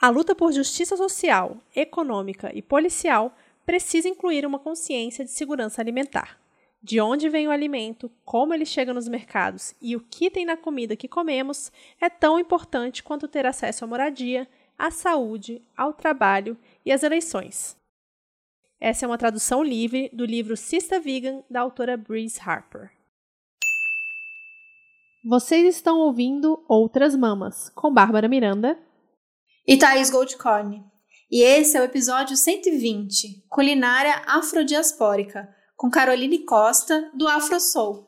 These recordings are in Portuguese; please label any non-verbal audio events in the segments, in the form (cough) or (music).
A luta por justiça social, econômica e policial precisa incluir uma consciência de segurança alimentar. De onde vem o alimento, como ele chega nos mercados e o que tem na comida que comemos é tão importante quanto ter acesso à moradia, à saúde, ao trabalho e às eleições. Essa é uma tradução livre do livro Sista Vegan, da autora Breeze Harper. Vocês estão ouvindo Outras Mamas, com Bárbara Miranda e Thaís Goldcorn. E esse é o episódio 120, Culinária Afrodiaspórica, com Caroline Costa, do Afro Soul.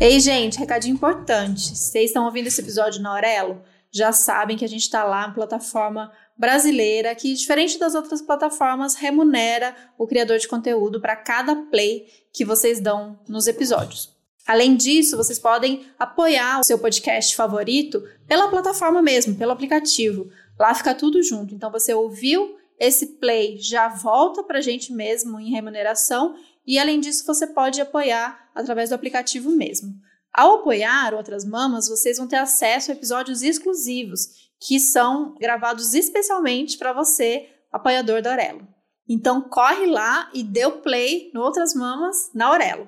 Ei, gente, recadinho importante. Vocês estão ouvindo esse episódio na Aurelo? Já sabem que a gente está lá na plataforma brasileira que, diferente das outras plataformas, remunera o criador de conteúdo para cada play que vocês dão nos episódios. Além disso, vocês podem apoiar o seu podcast favorito pela plataforma mesmo, pelo aplicativo. Lá fica tudo junto. Então, você ouviu esse play, já volta para a gente mesmo em remuneração. E, além disso, você pode apoiar através do aplicativo mesmo. Ao apoiar outras mamas, vocês vão ter acesso a episódios exclusivos que são gravados especialmente para você, apoiador da Aurelo. Então corre lá e dê o play no Outras Mamas na Aurelo.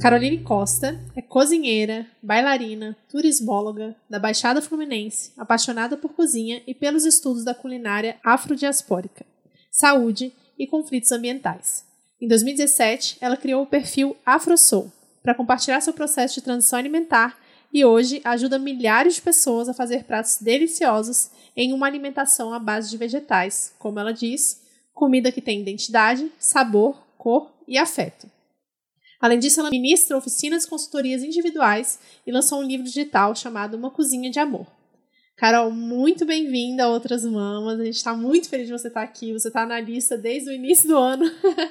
Caroline Costa é cozinheira, bailarina, turismóloga da Baixada Fluminense, apaixonada por cozinha e pelos estudos da culinária afrodiaspórica, saúde e conflitos ambientais. Em 2017, ela criou o perfil AfroSoul para compartilhar seu processo de transição alimentar e hoje ajuda milhares de pessoas a fazer pratos deliciosos em uma alimentação à base de vegetais, como ela diz, comida que tem identidade, sabor, cor e afeto. Além disso, ela ministra oficinas e consultorias individuais e lançou um livro digital chamado Uma Cozinha de Amor. Carol, muito bem-vinda a Outras Mamas. A gente está muito feliz de você estar aqui. Você está na lista desde o início do ano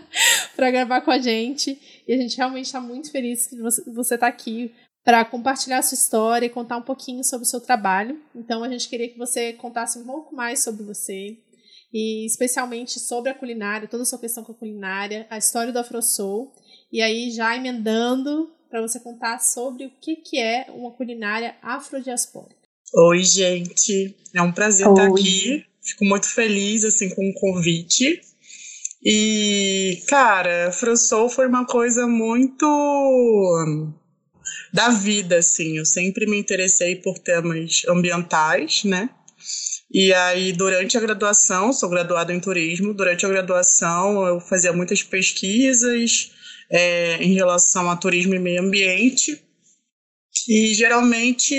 (laughs) para gravar com a gente. E a gente realmente está muito feliz que você está aqui para compartilhar a sua história e contar um pouquinho sobre o seu trabalho. Então, a gente queria que você contasse um pouco mais sobre você, e especialmente sobre a culinária, toda a sua questão com a culinária, a história do AfroSoul, e aí já emendando para você contar sobre o que, que é uma culinária afrodiaspórica. Oi, gente. É um prazer Oi. estar aqui. Fico muito feliz assim com o convite. E, cara, AfroSoul foi uma coisa muito da vida, assim. Eu sempre me interessei por temas ambientais, né? E aí, durante a graduação, sou graduada em turismo, durante a graduação eu fazia muitas pesquisas é, em relação a turismo e meio ambiente. E geralmente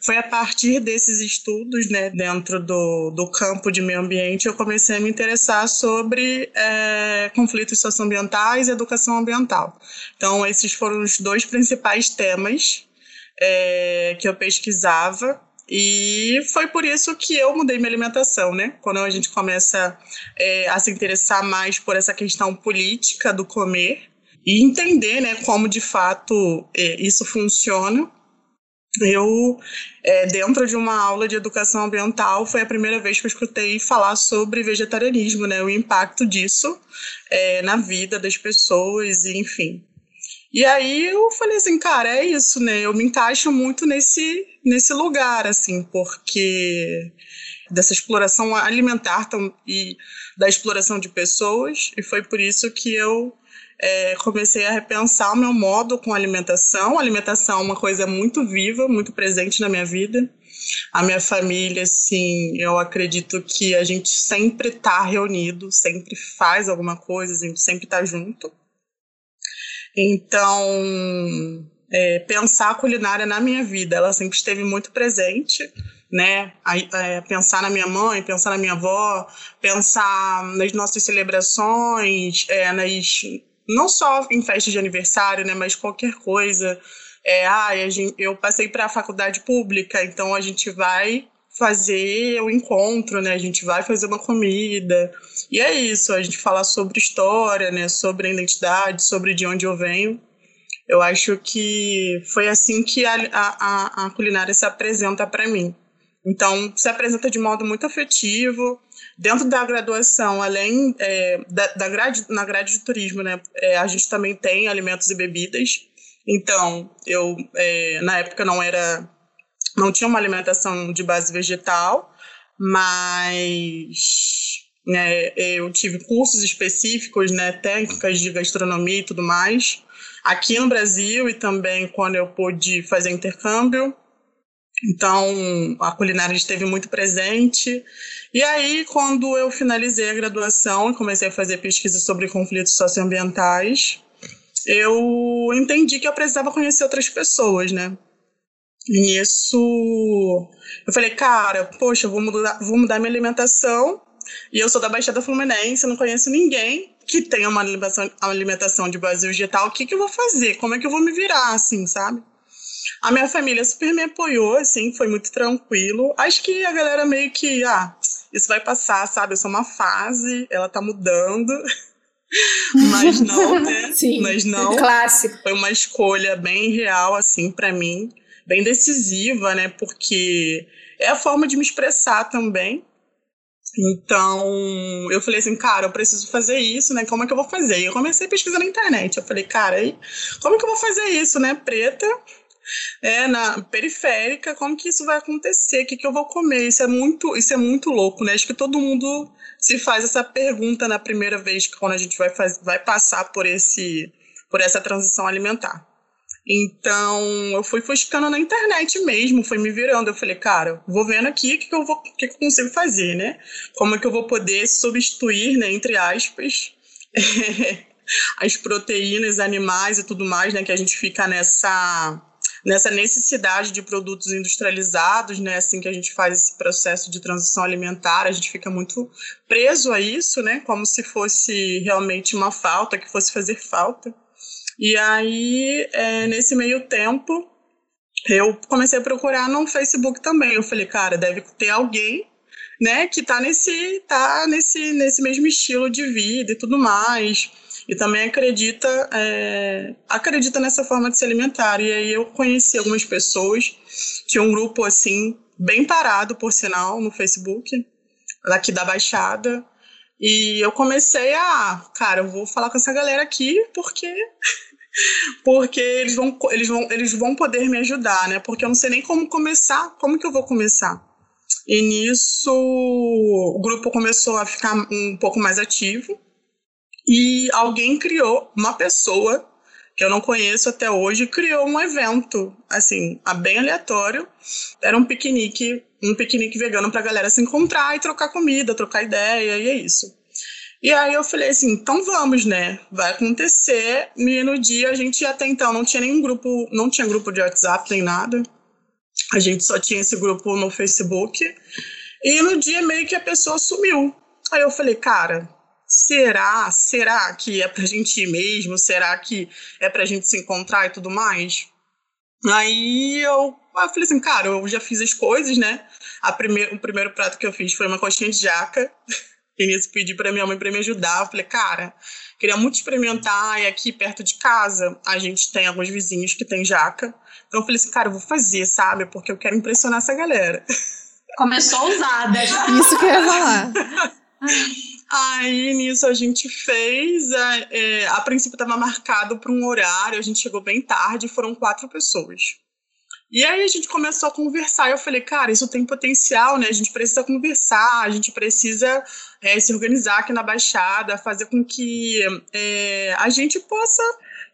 foi a partir desses estudos, né, dentro do, do campo de meio ambiente, eu comecei a me interessar sobre é, conflitos socioambientais e educação ambiental. Então, esses foram os dois principais temas é, que eu pesquisava. E foi por isso que eu mudei minha alimentação, né? Quando a gente começa é, a se interessar mais por essa questão política do comer, e entender né, como de fato é, isso funciona. Eu, é, dentro de uma aula de educação ambiental, foi a primeira vez que eu escutei falar sobre vegetarianismo, né, o impacto disso é, na vida das pessoas, enfim. E aí eu falei assim, cara, é isso, né? Eu me encaixo muito nesse, nesse lugar, assim, porque dessa exploração alimentar e da exploração de pessoas, e foi por isso que eu é, comecei a repensar o meu modo com alimentação. A alimentação é uma coisa muito viva, muito presente na minha vida. A minha família, assim, eu acredito que a gente sempre está reunido, sempre faz alguma coisa, a gente sempre está junto. Então, é, pensar a culinária na minha vida, ela sempre esteve muito presente, né? é, pensar na minha mãe, pensar na minha avó, pensar nas nossas celebrações, é, nas não só em festa de aniversário, né, mas qualquer coisa. É, ah, gente, eu passei para a faculdade pública, então a gente vai fazer o encontro, né? A gente vai fazer uma comida. E é isso, a gente falar sobre história, né? Sobre a identidade, sobre de onde eu venho. Eu acho que foi assim que a, a, a culinária se apresenta para mim. Então, se apresenta de modo muito afetivo. Dentro da graduação, além é, da, da grade, na grade de turismo, né, é, a gente também tem alimentos e bebidas. Então, eu, é, na época, não era. Não tinha uma alimentação de base vegetal, mas né, eu tive cursos específicos, né, técnicas de gastronomia e tudo mais, aqui no Brasil e também quando eu pude fazer intercâmbio. Então, a culinária esteve muito presente. E aí, quando eu finalizei a graduação e comecei a fazer pesquisa sobre conflitos socioambientais, eu entendi que eu precisava conhecer outras pessoas, né? E nisso, eu falei, cara, poxa, vou mudar, vou mudar minha alimentação. E eu sou da Baixada Fluminense, não conheço ninguém que tenha uma alimentação, uma alimentação de base vegetal. O que, que eu vou fazer? Como é que eu vou me virar, assim, sabe? A minha família super me apoiou, assim, foi muito tranquilo. Acho que a galera meio que, ah, isso vai passar, sabe? Isso é uma fase, ela tá mudando. (laughs) Mas não, né? (laughs) Sim. Mas não. Clássico. Foi uma escolha bem real, assim, para mim, bem decisiva, né? Porque é a forma de me expressar também. Então, eu falei assim, cara, eu preciso fazer isso, né? Como é que eu vou fazer? E eu comecei a pesquisar na internet. Eu falei, cara, como é que eu vou fazer isso, né? Preta, é, na periférica, como que isso vai acontecer? O que, que eu vou comer? Isso é muito, isso é muito louco, né? Acho que todo mundo se faz essa pergunta na primeira vez que quando a gente vai, faz, vai passar por esse por essa transição alimentar. Então, eu fui buscando na internet mesmo, fui me virando. Eu falei, cara, vou vendo aqui o que, que, eu vou, que, que eu consigo fazer, né? Como é que eu vou poder substituir, né, entre aspas, (laughs) as proteínas animais e tudo mais, né? Que a gente fica nessa nessa necessidade de produtos industrializados, né? Assim que a gente faz esse processo de transição alimentar, a gente fica muito preso a isso, né? Como se fosse realmente uma falta, que fosse fazer falta. E aí, é, nesse meio tempo, eu comecei a procurar no Facebook também. Eu falei, cara, deve ter alguém, né, que tá nesse, tá nesse, nesse mesmo estilo de vida e tudo mais e também acredita é, acredita nessa forma de se alimentar. E aí eu conheci algumas pessoas, tinha um grupo assim bem parado, por sinal, no Facebook, daqui da Baixada. E eu comecei a, cara, eu vou falar com essa galera aqui porque (laughs) porque eles vão, eles vão, eles vão poder me ajudar, né? Porque eu não sei nem como começar, como que eu vou começar? E nisso o grupo começou a ficar um pouco mais ativo. E alguém criou, uma pessoa que eu não conheço até hoje, criou um evento, assim, bem aleatório. Era um piquenique, um piquenique vegano pra galera se encontrar e trocar comida, trocar ideia, e é isso. E aí eu falei assim, então vamos, né? Vai acontecer. E no dia a gente até então não tinha nenhum grupo, não tinha grupo de WhatsApp nem nada. A gente só tinha esse grupo no Facebook. E no dia meio que a pessoa sumiu. Aí eu falei, cara, será? Será que é pra gente ir mesmo? Será que é pra gente se encontrar e tudo mais? Aí eu, eu falei assim, cara, eu já fiz as coisas, né? A primeir, o primeiro prato que eu fiz foi uma coxinha de jaca. (laughs) E nisso pedi pra minha mãe pra me ajudar. Eu falei, cara, queria muito experimentar. E aqui perto de casa a gente tem alguns vizinhos que tem jaca. Então eu falei assim, cara, eu vou fazer, sabe? Porque eu quero impressionar essa galera. Começou usada já. Isso que eu ia falar. (laughs) Aí nisso a gente fez. É, é a princípio estava marcado para um horário, a gente chegou bem tarde, foram quatro pessoas. E aí a gente começou a conversar. Eu falei, cara, isso tem potencial, né? A gente precisa conversar, a gente precisa é, se organizar aqui na Baixada, fazer com que é, a gente possa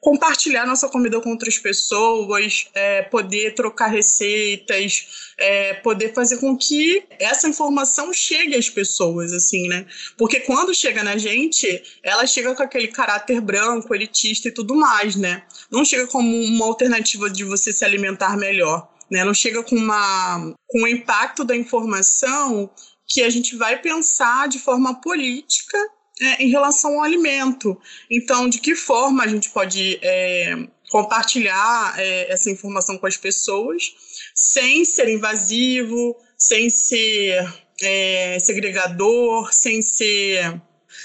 compartilhar nossa comida com outras pessoas, é, poder trocar receitas, é, poder fazer com que essa informação chegue às pessoas, assim, né? Porque quando chega na gente, ela chega com aquele caráter branco, elitista e tudo mais, né? Não chega como uma alternativa de você se alimentar melhor. Né, não chega com, uma, com o impacto da informação que a gente vai pensar de forma política é, em relação ao alimento. Então, de que forma a gente pode é, compartilhar é, essa informação com as pessoas sem ser invasivo, sem ser é, segregador, sem ser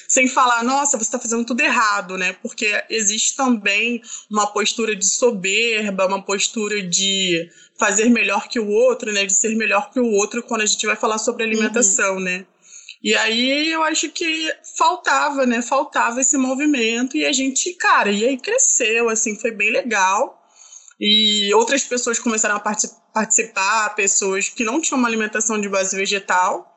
sem falar, nossa, você está fazendo tudo errado, né? Porque existe também uma postura de soberba, uma postura de fazer melhor que o outro, né? De ser melhor que o outro quando a gente vai falar sobre alimentação, uhum. né? E aí eu acho que faltava, né? Faltava esse movimento e a gente, cara, e aí cresceu, assim, foi bem legal. E outras pessoas começaram a participar, pessoas que não tinham uma alimentação de base vegetal.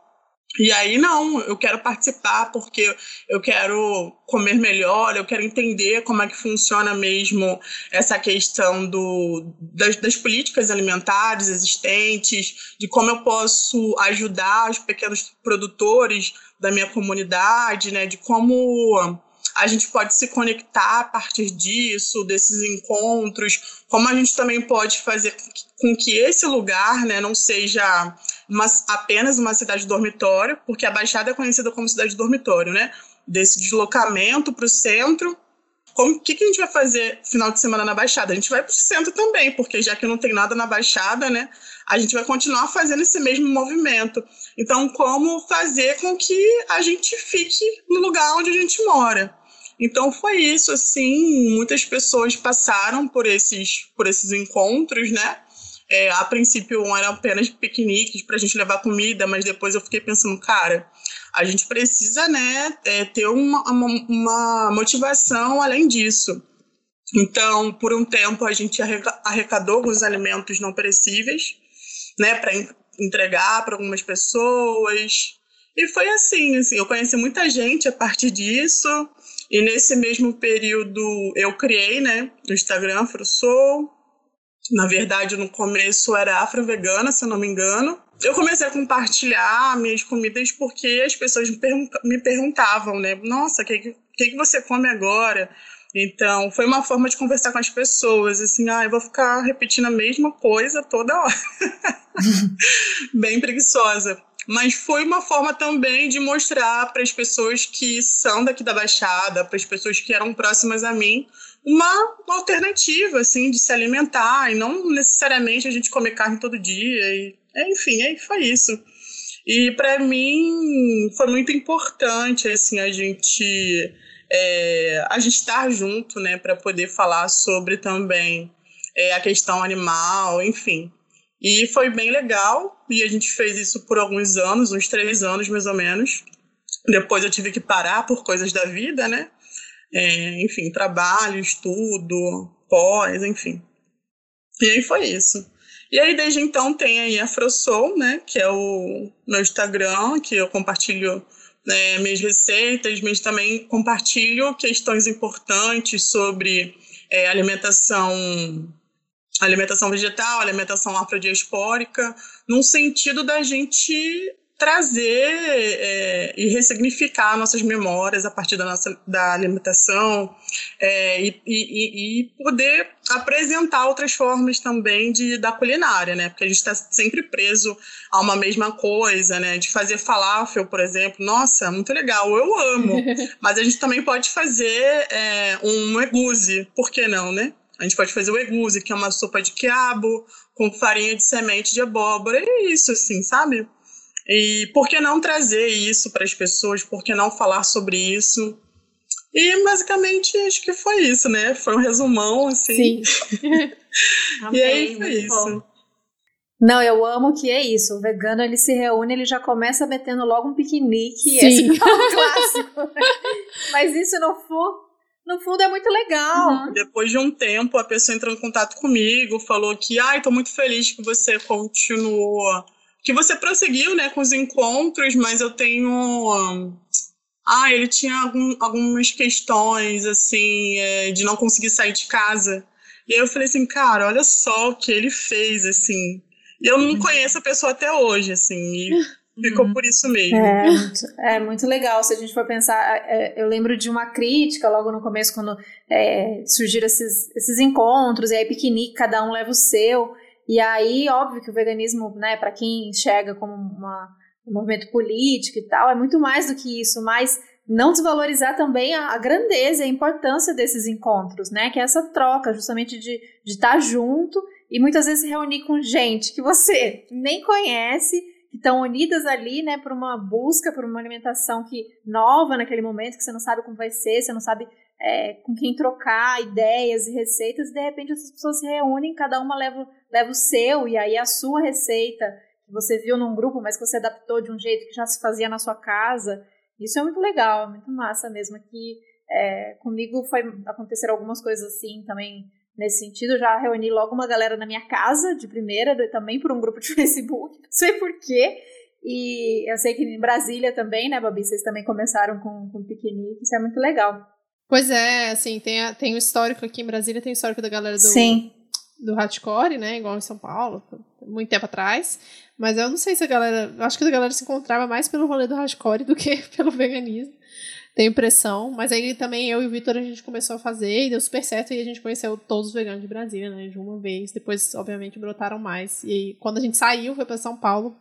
E aí, não, eu quero participar porque eu quero comer melhor, eu quero entender como é que funciona mesmo essa questão do, das, das políticas alimentares existentes, de como eu posso ajudar os pequenos produtores da minha comunidade, né, de como a gente pode se conectar a partir disso, desses encontros, como a gente também pode fazer com que esse lugar né, não seja uma, apenas uma cidade dormitório, porque a Baixada é conhecida como cidade dormitório, né? Desse deslocamento para o centro. O que, que a gente vai fazer final de semana na Baixada? A gente vai para o centro também, porque já que não tem nada na Baixada, né? A gente vai continuar fazendo esse mesmo movimento. Então, como fazer com que a gente fique no lugar onde a gente mora? Então foi isso, assim, muitas pessoas passaram por esses, por esses encontros, né? É, a princípio eram apenas piqueniques para a gente levar comida, mas depois eu fiquei pensando, cara, a gente precisa, né, é, ter uma, uma, uma motivação além disso. Então, por um tempo, a gente arrecadou alguns alimentos não perecíveis, né, para entregar para algumas pessoas. E foi assim, assim, eu conheci muita gente a partir disso. E nesse mesmo período eu criei, né, o Instagram AfroSoul. Na verdade, no começo era afro-vegana, se eu não me engano. Eu comecei a compartilhar minhas comidas porque as pessoas me, pergun me perguntavam, né? Nossa, o que, que, que você come agora? Então, foi uma forma de conversar com as pessoas, assim, ah, eu vou ficar repetindo a mesma coisa toda hora. (laughs) Bem preguiçosa mas foi uma forma também de mostrar para as pessoas que são daqui da Baixada, para as pessoas que eram próximas a mim, uma, alternativa, assim, de se alimentar e não necessariamente a gente comer carne todo dia. E, enfim, aí foi isso. E para mim foi muito importante, assim, a gente é, a gente estar junto, né, para poder falar sobre também é, a questão animal, enfim. E foi bem legal, e a gente fez isso por alguns anos, uns três anos mais ou menos. Depois eu tive que parar por coisas da vida, né? É, enfim, trabalho, estudo, pós, enfim. E aí foi isso. E aí, desde então, tem aí a Afrosoul, né? Que é o meu Instagram, que eu compartilho né, minhas receitas, mas também compartilho questões importantes sobre é, alimentação alimentação vegetal, alimentação afrodiaspórica, num sentido da gente trazer é, e ressignificar nossas memórias a partir da nossa da alimentação é, e, e, e, poder apresentar outras formas também de da culinária, né? Porque a gente está sempre preso a uma mesma coisa, né? De fazer falafel, por exemplo, nossa, muito legal, eu amo. (laughs) Mas a gente também pode fazer é, um egusi, por que não, né? A gente pode fazer o egusi, que é uma sopa de quiabo com farinha de semente de abóbora. E é isso, assim, sabe? E por que não trazer isso para as pessoas? Por que não falar sobre isso? E basicamente acho que foi isso, né? Foi um resumão, assim. Sim. (laughs) e aí foi isso. Bom. Não, eu amo que é isso. O vegano ele se reúne, ele já começa metendo logo um piquenique. Sim. (laughs) Esse é um clássico. Mas isso não for no fundo é muito legal. Uhum. Depois de um tempo, a pessoa entrou em contato comigo, falou que, ai, tô muito feliz que você continuou, que você prosseguiu, né, com os encontros, mas eu tenho. Ah, ele tinha algum, algumas questões, assim, é, de não conseguir sair de casa. E aí eu falei assim, cara, olha só o que ele fez, assim. E eu não uhum. conheço a pessoa até hoje, assim. E ficou uhum. por isso mesmo. É muito, é muito legal. Se a gente for pensar, é, eu lembro de uma crítica logo no começo, quando é, surgiram esses, esses encontros, e aí piquenique, cada um leva o seu. E aí, óbvio que o veganismo, né, para quem enxerga como uma, um movimento político e tal, é muito mais do que isso, mas não desvalorizar também a, a grandeza e a importância desses encontros, né? Que é essa troca, justamente de, estar junto e muitas vezes se reunir com gente que você (laughs) nem conhece que estão unidas ali, né, por uma busca, por uma alimentação que nova naquele momento, que você não sabe como vai ser, você não sabe é, com quem trocar ideias e receitas, e de repente essas pessoas se reúnem, cada uma leva, leva o seu, e aí a sua receita, que você viu num grupo, mas que você adaptou de um jeito que já se fazia na sua casa. Isso é muito legal, é muito massa mesmo. Aqui é, comigo foi acontecer algumas coisas assim também nesse sentido. Eu já reuni logo uma galera na minha casa de primeira, também por um grupo de (laughs) Facebook, não sei porquê. E eu sei que em Brasília também, né, Babi? Vocês também começaram com, com piquenique, isso é muito legal. Pois é, assim, tem, a, tem o histórico aqui em Brasília, tem o histórico da galera do, Sim. Do hardcore, né? Igual em São Paulo, muito tempo atrás. Mas eu não sei se a galera. Acho que a galera se encontrava mais pelo rolê do hardcore do que (laughs) pelo veganismo. Tenho impressão. Mas aí também eu e o Vitor a gente começou a fazer e deu super certo. E a gente conheceu todos os veganos de Brasília, né? De uma vez. Depois, obviamente, brotaram mais. E aí, quando a gente saiu, foi para São Paulo,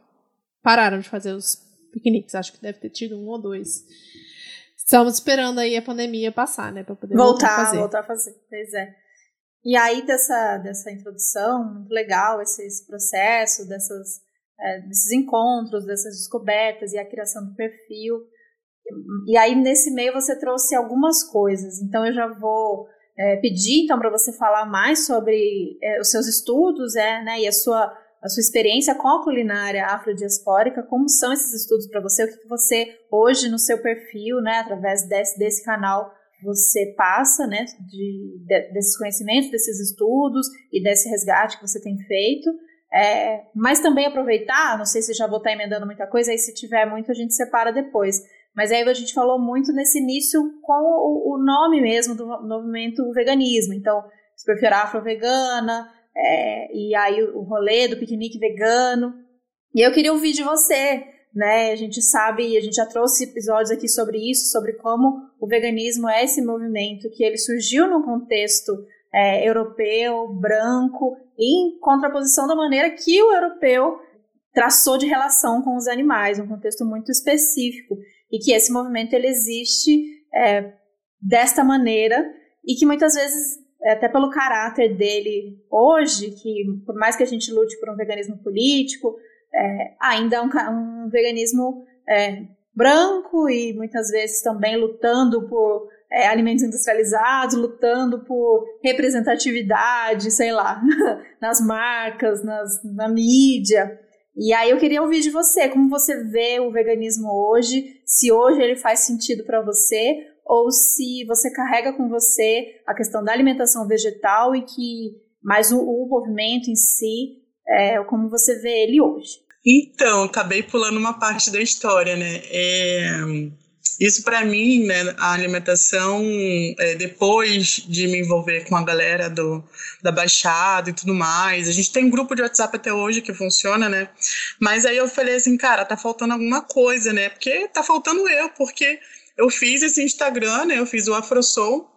pararam de fazer os piqueniques. Acho que deve ter tido um ou dois. Estamos esperando aí a pandemia passar, né? Pra poder voltar, voltar a fazer. Voltar a fazer, pois é. E aí, dessa, dessa introdução, muito legal esse, esse processo, dessas, é, desses encontros, dessas descobertas e a criação do perfil. E, aí, nesse meio, você trouxe algumas coisas. Então, eu já vou é, pedir então, para você falar mais sobre é, os seus estudos é, né, e a sua a sua experiência com a culinária afrodiaspórica, como são esses estudos para você, o que, que você hoje no seu perfil, né, através desse, desse canal, você passa, né, de, de, desses conhecimentos, desses estudos e desse resgate que você tem feito, é, mas também aproveitar, não sei se já vou estar emendando muita coisa, aí se tiver muito a gente separa depois, mas aí a gente falou muito nesse início com o, o nome mesmo do movimento veganismo, então, se perfil afro-vegana, é, e aí o rolê do piquenique vegano. E eu queria ouvir de você, né? A gente sabe, a gente já trouxe episódios aqui sobre isso, sobre como o veganismo é esse movimento que ele surgiu num contexto é, europeu, branco, em contraposição da maneira que o europeu traçou de relação com os animais, um contexto muito específico, e que esse movimento ele existe é, desta maneira e que muitas vezes até pelo caráter dele hoje, que por mais que a gente lute por um veganismo político, é, ainda é um, um veganismo é, branco e muitas vezes também lutando por é, alimentos industrializados, lutando por representatividade, sei lá, (laughs) nas marcas, nas, na mídia. E aí eu queria ouvir de você, como você vê o veganismo hoje, se hoje ele faz sentido para você ou se você carrega com você a questão da alimentação vegetal e que mais o, o movimento em si, é, como você vê ele hoje. Então, acabei pulando uma parte da história, né? É, isso para mim, né, a alimentação, é, depois de me envolver com a galera do, da Baixada e tudo mais, a gente tem um grupo de WhatsApp até hoje que funciona, né? Mas aí eu falei assim, cara, tá faltando alguma coisa, né? Porque tá faltando eu, porque eu fiz esse Instagram, né? Eu fiz o AfroSoul.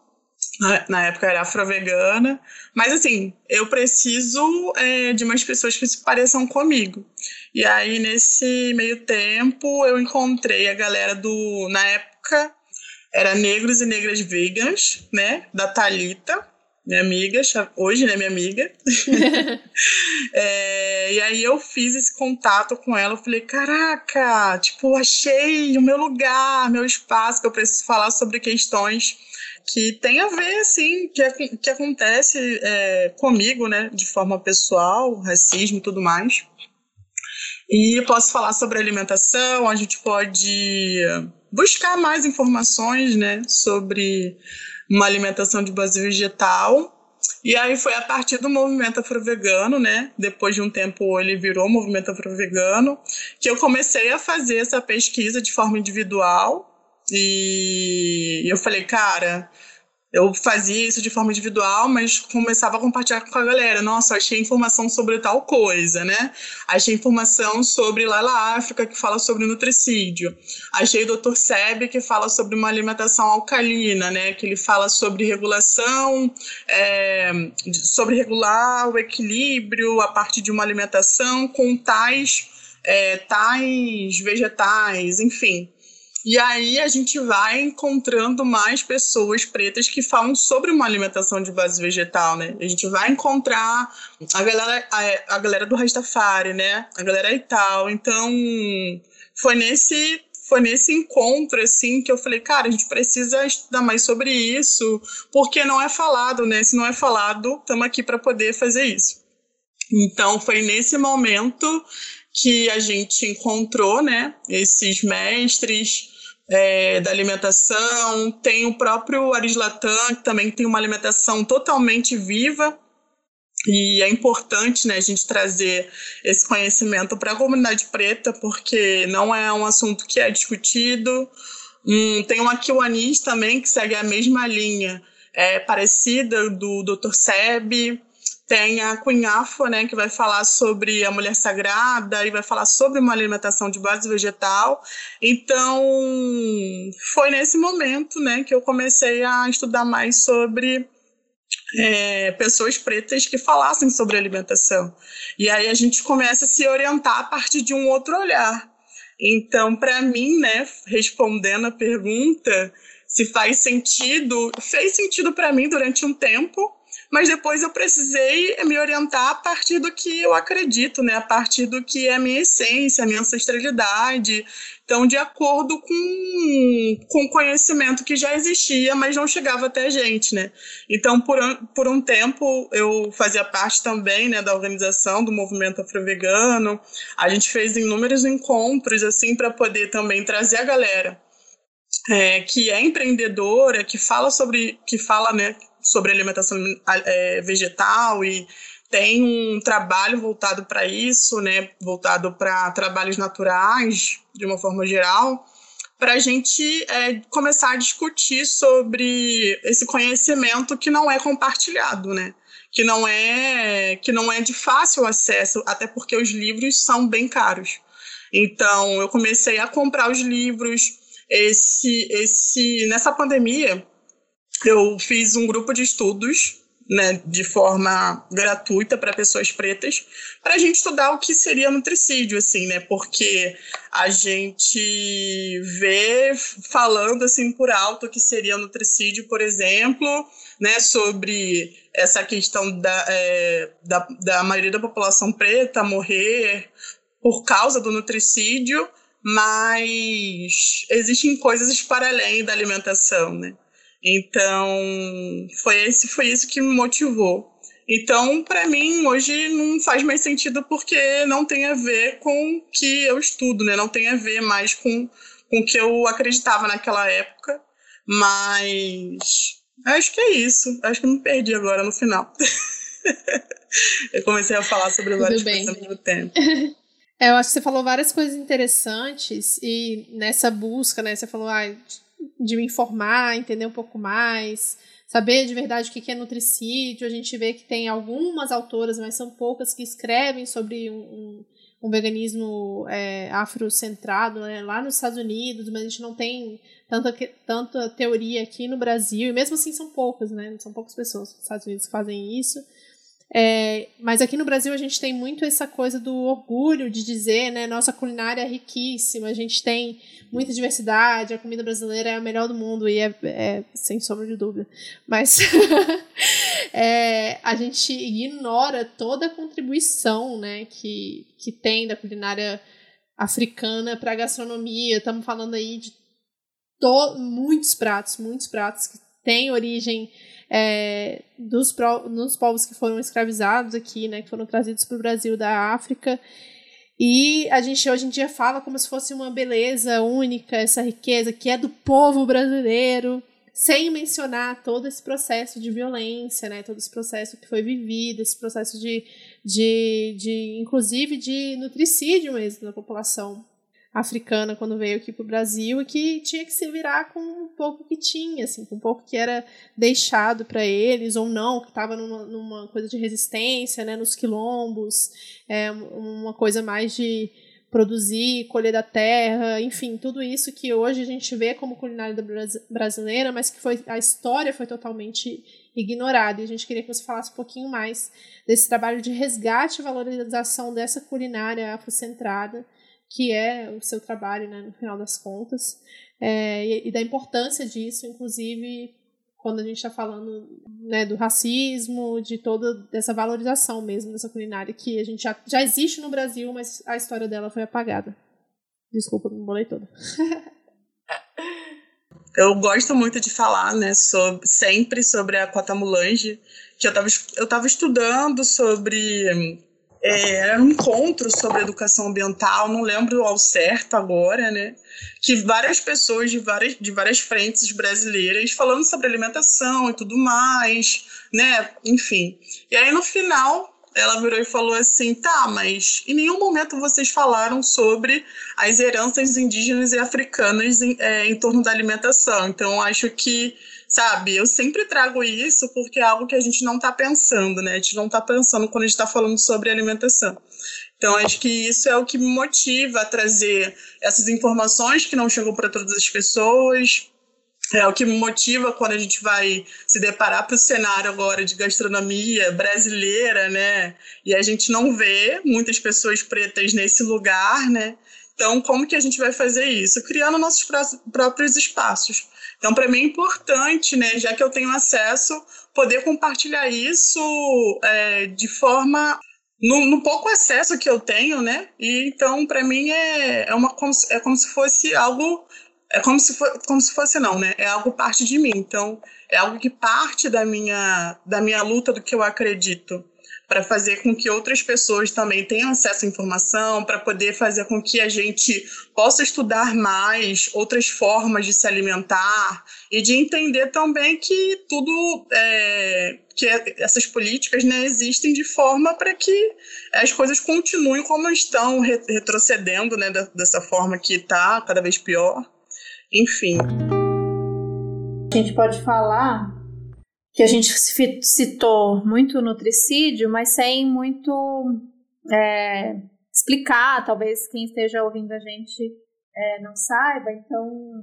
Na época era afro-vegana. Mas assim, eu preciso é, de umas pessoas que se pareçam comigo. E aí, nesse meio tempo, eu encontrei a galera do. Na época, era Negros e Negras Vegans, né? Da Talita minha amiga, hoje, né, minha amiga. (laughs) é, e aí eu fiz esse contato com ela, eu falei, caraca, tipo, achei o meu lugar, meu espaço, que eu preciso falar sobre questões que tem a ver, assim, que, que acontece é, comigo, né, de forma pessoal, racismo e tudo mais. E posso falar sobre alimentação, a gente pode buscar mais informações, né, sobre uma alimentação de base vegetal. E aí foi a partir do movimento afro-vegano, né? Depois de um tempo ele virou movimento afro-vegano, que eu comecei a fazer essa pesquisa de forma individual. E eu falei, cara, eu fazia isso de forma individual, mas começava a compartilhar com a galera. Nossa, achei informação sobre tal coisa, né? Achei informação sobre Laila África, que fala sobre nutricídio. Achei o Dr. Seb, que fala sobre uma alimentação alcalina, né? Que ele fala sobre regulação, é, sobre regular o equilíbrio a partir de uma alimentação com tais, é, tais vegetais, enfim. E aí a gente vai encontrando mais pessoas pretas que falam sobre uma alimentação de base vegetal, né? A gente vai encontrar a galera, a, a galera do Rastafari, né? A galera e tal. Então, foi nesse foi nesse encontro assim que eu falei, cara, a gente precisa estudar mais sobre isso, porque não é falado, né? Se não é falado, estamos aqui para poder fazer isso. Então foi nesse momento que a gente encontrou, né, esses mestres é, da alimentação, tem o próprio Arislatan, que também tem uma alimentação totalmente viva, e é importante né, a gente trazer esse conhecimento para a comunidade preta, porque não é um assunto que é discutido. Hum, tem uma Kiwanis também que segue a mesma linha, é, parecida do Dr. Seb. Tem a Cunhafo, né, que vai falar sobre a mulher sagrada e vai falar sobre uma alimentação de base vegetal. Então, foi nesse momento né, que eu comecei a estudar mais sobre é, pessoas pretas que falassem sobre alimentação. E aí a gente começa a se orientar a partir de um outro olhar. Então, para mim, né, respondendo a pergunta, se faz sentido, fez sentido para mim durante um tempo, mas depois eu precisei me orientar a partir do que eu acredito, né? A partir do que é a minha essência, a minha ancestralidade. Então, de acordo com, com o conhecimento que já existia, mas não chegava até a gente, né? Então, por, por um tempo, eu fazia parte também, né, da organização do movimento afro-vegano. A gente fez inúmeros encontros, assim, para poder também trazer a galera é, que é empreendedora, que fala sobre, que fala, né, sobre alimentação é, vegetal e tem um trabalho voltado para isso, né, voltado para trabalhos naturais, de uma forma geral, para a gente é, começar a discutir sobre esse conhecimento que não é compartilhado, né? Que não é que não é de fácil acesso, até porque os livros são bem caros. Então, eu comecei a comprar os livros. Esse, esse, nessa pandemia, eu fiz um grupo de estudos né, de forma gratuita para pessoas pretas, para a gente estudar o que seria nutricídio, assim, né? Porque a gente vê falando assim por alto o que seria nutricídio, por exemplo, né, sobre essa questão da, é, da, da maioria da população preta morrer por causa do nutricídio, mas existem coisas para além da alimentação, né? Então, foi esse foi isso que me motivou. Então, para mim, hoje não faz mais sentido porque não tem a ver com o que eu estudo, né? Não tem a ver mais com, com o que eu acreditava naquela época. Mas acho que é isso. Acho que me perdi agora no final. (laughs) eu comecei a falar sobre várias coisas ao mesmo tempo. (laughs) É, eu acho que você falou várias coisas interessantes e nessa busca, né? Você falou, ah, de me informar, entender um pouco mais, saber de verdade o que é nutricídio. A gente vê que tem algumas autoras, mas são poucas, que escrevem sobre um, um, um veganismo é, afrocentrado né, lá nos Estados Unidos, mas a gente não tem tanta, tanta teoria aqui no Brasil, e mesmo assim são poucas, né? São poucas pessoas nos Estados Unidos que fazem isso. É, mas aqui no Brasil a gente tem muito essa coisa do orgulho de dizer, né? Nossa culinária é riquíssima, a gente tem muita diversidade, a comida brasileira é a melhor do mundo e é, é sem sombra de dúvida. Mas (laughs) é, a gente ignora toda a contribuição, né? Que, que tem da culinária africana para a gastronomia. Estamos falando aí de to muitos pratos, muitos pratos que têm origem é, dos, dos povos que foram escravizados aqui, né, que foram trazidos para o Brasil da África. E a gente hoje em dia fala como se fosse uma beleza única, essa riqueza que é do povo brasileiro, sem mencionar todo esse processo de violência, né, todo esse processo que foi vivido, esse processo de, de, de inclusive de nutricídio mesmo da população africana quando veio aqui para o Brasil e que tinha que se virar com um pouco que tinha, assim, com um pouco que era deixado para eles ou não, que estava numa, numa, coisa de resistência, né, nos quilombos, é, uma coisa mais de produzir, colher da terra, enfim, tudo isso que hoje a gente vê como culinária brasileira, mas que foi a história foi totalmente ignorada. E a gente queria que você falasse um pouquinho mais desse trabalho de resgate e valorização dessa culinária afrocentrada que é o seu trabalho, né, no final das contas. é, e, e da importância disso, inclusive quando a gente está falando né, do racismo, de toda essa valorização mesmo dessa culinária que a gente já, já existe no Brasil, mas a história dela foi apagada. Desculpa, me bolei toda. (laughs) eu gosto muito de falar, né, sobre, sempre sobre a Cota Mulange, que eu estava eu tava estudando sobre é, era um encontro sobre educação ambiental, não lembro ao certo agora, né? Que várias pessoas de várias, de várias frentes brasileiras falando sobre alimentação e tudo mais, né? Enfim. E aí no final ela virou e falou assim: tá, mas em nenhum momento vocês falaram sobre as heranças indígenas e africanas em, é, em torno da alimentação. Então acho que sabe? Eu sempre trago isso porque é algo que a gente não está pensando, né? A gente não está pensando quando a gente está falando sobre alimentação. Então, acho que isso é o que me motiva a trazer essas informações que não chegam para todas as pessoas. É o que me motiva quando a gente vai se deparar para o cenário agora de gastronomia brasileira, né? E a gente não vê muitas pessoas pretas nesse lugar, né? Então, como que a gente vai fazer isso? Criando nossos próprios espaços. Então, para mim é importante, né, já que eu tenho acesso, poder compartilhar isso é, de forma no, no, pouco acesso que eu tenho, né? E então, para mim é, é uma como, é como se fosse algo é como se, for, como se fosse não, né? É algo parte de mim. Então, é algo que parte da minha da minha luta do que eu acredito para fazer com que outras pessoas também tenham acesso à informação, para poder fazer com que a gente possa estudar mais outras formas de se alimentar e de entender também que tudo é, que essas políticas né, existem de forma para que as coisas continuem como estão retrocedendo né, dessa forma que está cada vez pior. Enfim. A gente pode falar que a gente citou muito nutricídio, mas sem muito é, explicar, talvez quem esteja ouvindo a gente é, não saiba. Então,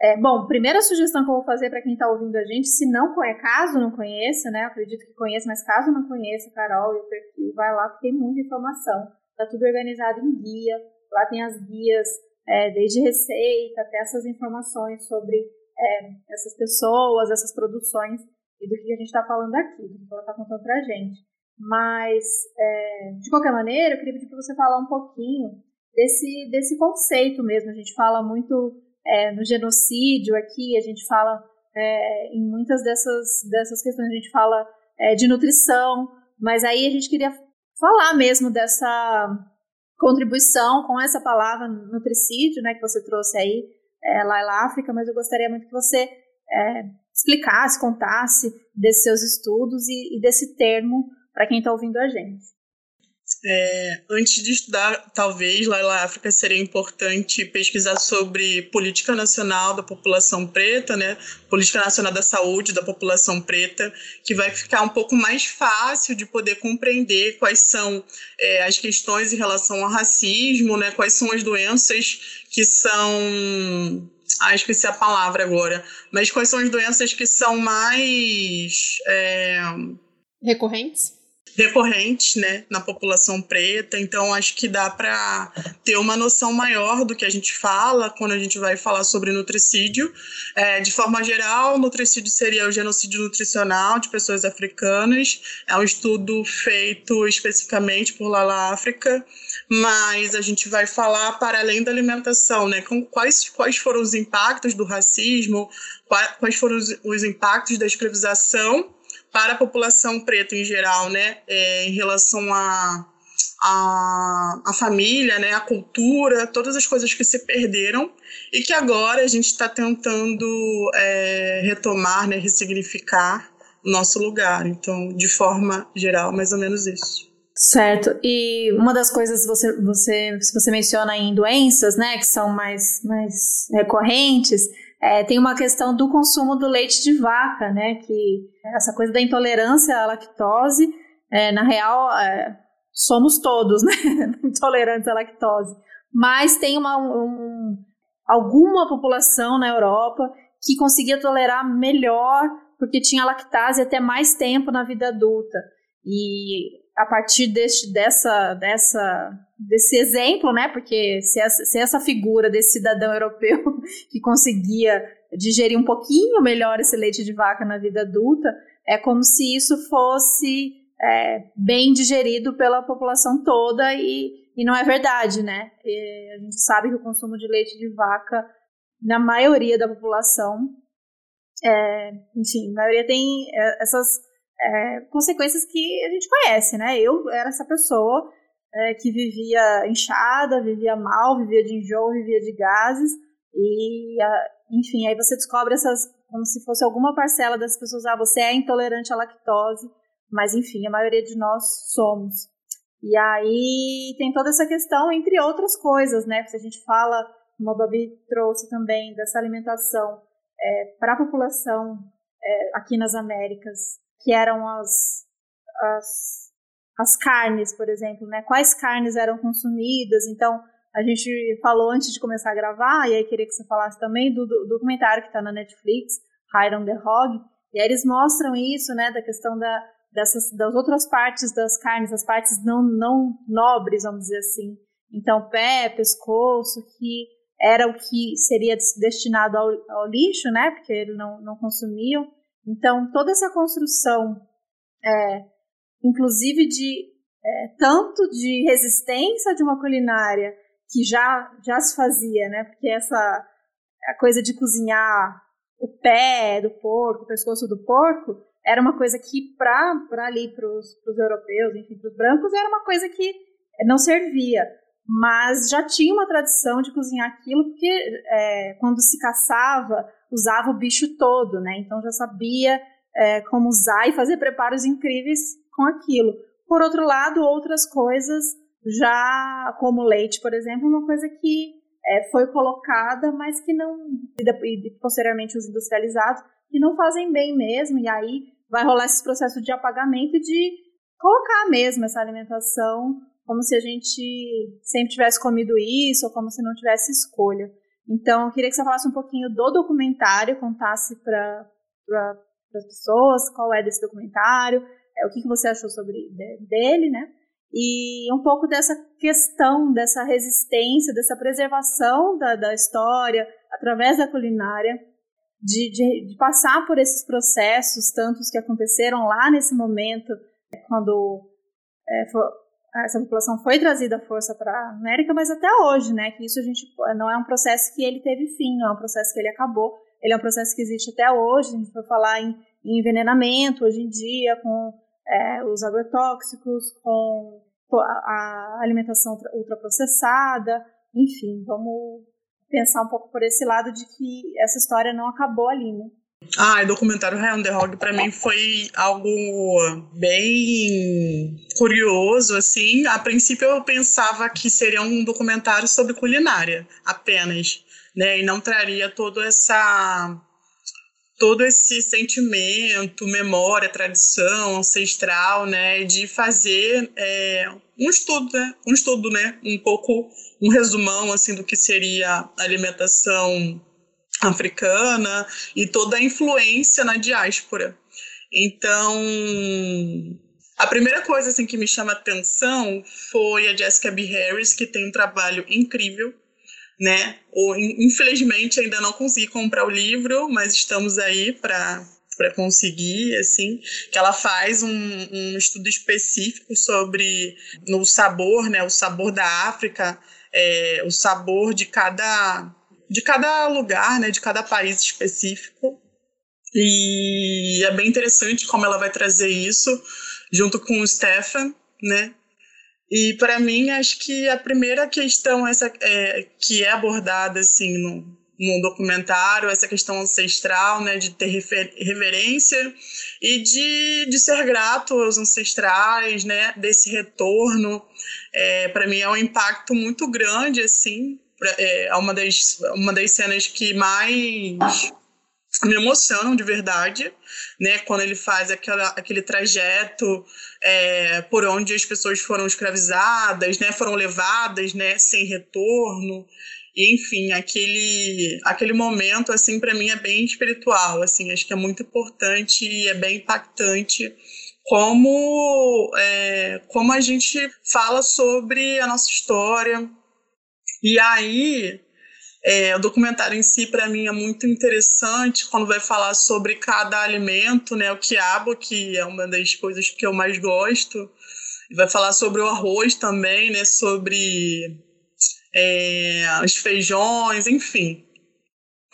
é, bom, primeira sugestão que eu vou fazer para quem está ouvindo a gente, se não conhece, caso não conheça, né? Acredito que conheça, mas caso não conheça, Carol e o perfil, vai lá porque tem muita informação. Tá tudo organizado em guia. Lá tem as guias, é, desde receita até essas informações sobre é, essas pessoas, essas produções e do que a gente está falando aqui, do que ela está contando para a gente. Mas, é, de qualquer maneira, eu queria pedir para você falar um pouquinho desse, desse conceito mesmo. A gente fala muito é, no genocídio aqui, a gente fala é, em muitas dessas, dessas questões, a gente fala é, de nutrição, mas aí a gente queria falar mesmo dessa contribuição com essa palavra nutricídio, né, que você trouxe aí é, lá na África, mas eu gostaria muito que você é, explicasse, contasse desses seus estudos e, e desse termo para quem está ouvindo a gente. É, antes de estudar, talvez, lá na África seria importante pesquisar sobre política nacional da população preta, né? Política nacional da saúde da população preta, que vai ficar um pouco mais fácil de poder compreender quais são é, as questões em relação ao racismo, né? Quais são as doenças que são ah, esqueci a palavra agora. Mas quais são as doenças que são mais. É, recorrentes? Recorrentes né, na população preta, então acho que dá para ter uma noção maior do que a gente fala quando a gente vai falar sobre nutricídio. É, de forma geral, nutricídio seria o genocídio nutricional de pessoas africanas, é um estudo feito especificamente por Lala África, mas a gente vai falar para além da alimentação, né, com quais, quais foram os impactos do racismo, quais foram os, os impactos da escravização para a população preta em geral, né, é, em relação a, a, a família, né, a cultura, todas as coisas que se perderam e que agora a gente está tentando é, retomar, né, ressignificar o nosso lugar. Então, de forma geral, mais ou menos isso. Certo. E uma das coisas você você você menciona em doenças, né, que são mais mais recorrentes, é, tem uma questão do consumo do leite de vaca, né? Que essa coisa da intolerância à lactose, é, na real, é, somos todos, (laughs) né? Intolerantes à lactose. Mas tem uma, um, alguma população na Europa que conseguia tolerar melhor porque tinha lactase até mais tempo na vida adulta. E a partir deste, dessa, dessa, desse exemplo, né? Porque se essa, se essa figura desse cidadão (laughs) europeu que conseguia digerir um pouquinho melhor esse leite de vaca na vida adulta, é como se isso fosse é, bem digerido pela população toda e, e não é verdade, né? E a gente sabe que o consumo de leite de vaca, na maioria da população, é, enfim, a maioria tem é, essas é, consequências que a gente conhece, né? Eu era essa pessoa é, que vivia inchada, vivia mal, vivia de enjoo, vivia de gases, e, enfim, aí você descobre essas, como se fosse alguma parcela das pessoas, ah, você é intolerante à lactose, mas enfim, a maioria de nós somos. E aí tem toda essa questão, entre outras coisas, né? Se a gente fala, como a Babi trouxe também, dessa alimentação é, para a população é, aqui nas Américas, que eram as, as, as carnes, por exemplo, né? Quais carnes eram consumidas? Então, a gente falou antes de começar a gravar, e aí queria que você falasse também do, do documentário que está na Netflix, Hide on the Hog, e aí eles mostram isso, né, da questão da, dessas, das outras partes das carnes, as partes não, não nobres, vamos dizer assim. Então, pé, pescoço, que era o que seria destinado ao, ao lixo, né, porque eles não, não consumiam. Então, toda essa construção, é, inclusive de é, tanto de resistência de uma culinária que já, já se fazia, né? Porque essa a coisa de cozinhar o pé do porco, o pescoço do porco, era uma coisa que para ali, para os europeus, enfim, para os brancos, era uma coisa que não servia. Mas já tinha uma tradição de cozinhar aquilo, porque é, quando se caçava, usava o bicho todo, né? Então já sabia é, como usar e fazer preparos incríveis com aquilo. Por outro lado, outras coisas já como leite, por exemplo, uma coisa que é, foi colocada, mas que não, e posteriormente os industrializados, que não fazem bem mesmo, e aí vai rolar esse processo de apagamento de colocar mesmo essa alimentação como se a gente sempre tivesse comido isso, ou como se não tivesse escolha. Então, eu queria que você falasse um pouquinho do documentário, contasse para pra, as pessoas qual é desse documentário, é, o que, que você achou sobre dele, né? e um pouco dessa questão, dessa resistência, dessa preservação da, da história através da culinária, de, de, de, passar por esses processos, tantos que aconteceram lá nesse momento, quando é, for, essa população foi trazida à força para a América, mas até hoje, né? Que isso a gente não é um processo que ele teve fim, não é um processo que ele acabou, ele é um processo que existe até hoje. A gente foi falar em, em envenenamento hoje em dia, com é, os agrotóxicos, com a alimentação ultraprocessada, enfim, vamos pensar um pouco por esse lado de que essa história não acabou ali, né? Ah, o documentário Ryan on the Hog para mim foi algo bem curioso, assim. A princípio eu pensava que seria um documentário sobre culinária apenas, né? E não traria toda essa todo esse sentimento, memória, tradição ancestral, né, de fazer é, um estudo, né, um estudo, né, um pouco um resumão assim do que seria alimentação africana e toda a influência na diáspora. Então, a primeira coisa assim que me chama atenção foi a Jessica B. Harris, que tem um trabalho incrível né? Ou, infelizmente ainda não consegui comprar o livro, mas estamos aí para para conseguir, assim, que ela faz um, um, estudo específico sobre no sabor, né, o sabor da África, é, o sabor de cada de cada lugar, né, de cada país específico. E é bem interessante como ela vai trazer isso junto com o Stefan, né, e para mim, acho que a primeira questão essa é, que é abordada assim no, no documentário, essa questão ancestral, né, de ter refer, reverência e de, de ser grato aos ancestrais, né, desse retorno, é, para mim é um impacto muito grande, assim, é, é uma das, uma das cenas que mais me emocionam de verdade, né? Quando ele faz aquela, aquele trajeto é, por onde as pessoas foram escravizadas, né? Foram levadas, né? Sem retorno. E, enfim, aquele, aquele momento, assim, para mim é bem espiritual, assim. Acho que é muito importante e é bem impactante como, é, como a gente fala sobre a nossa história. E aí, é, o documentário em si, para mim, é muito interessante quando vai falar sobre cada alimento, né? O quiabo, que é uma das coisas que eu mais gosto. Vai falar sobre o arroz também, né? Sobre é, os feijões, enfim.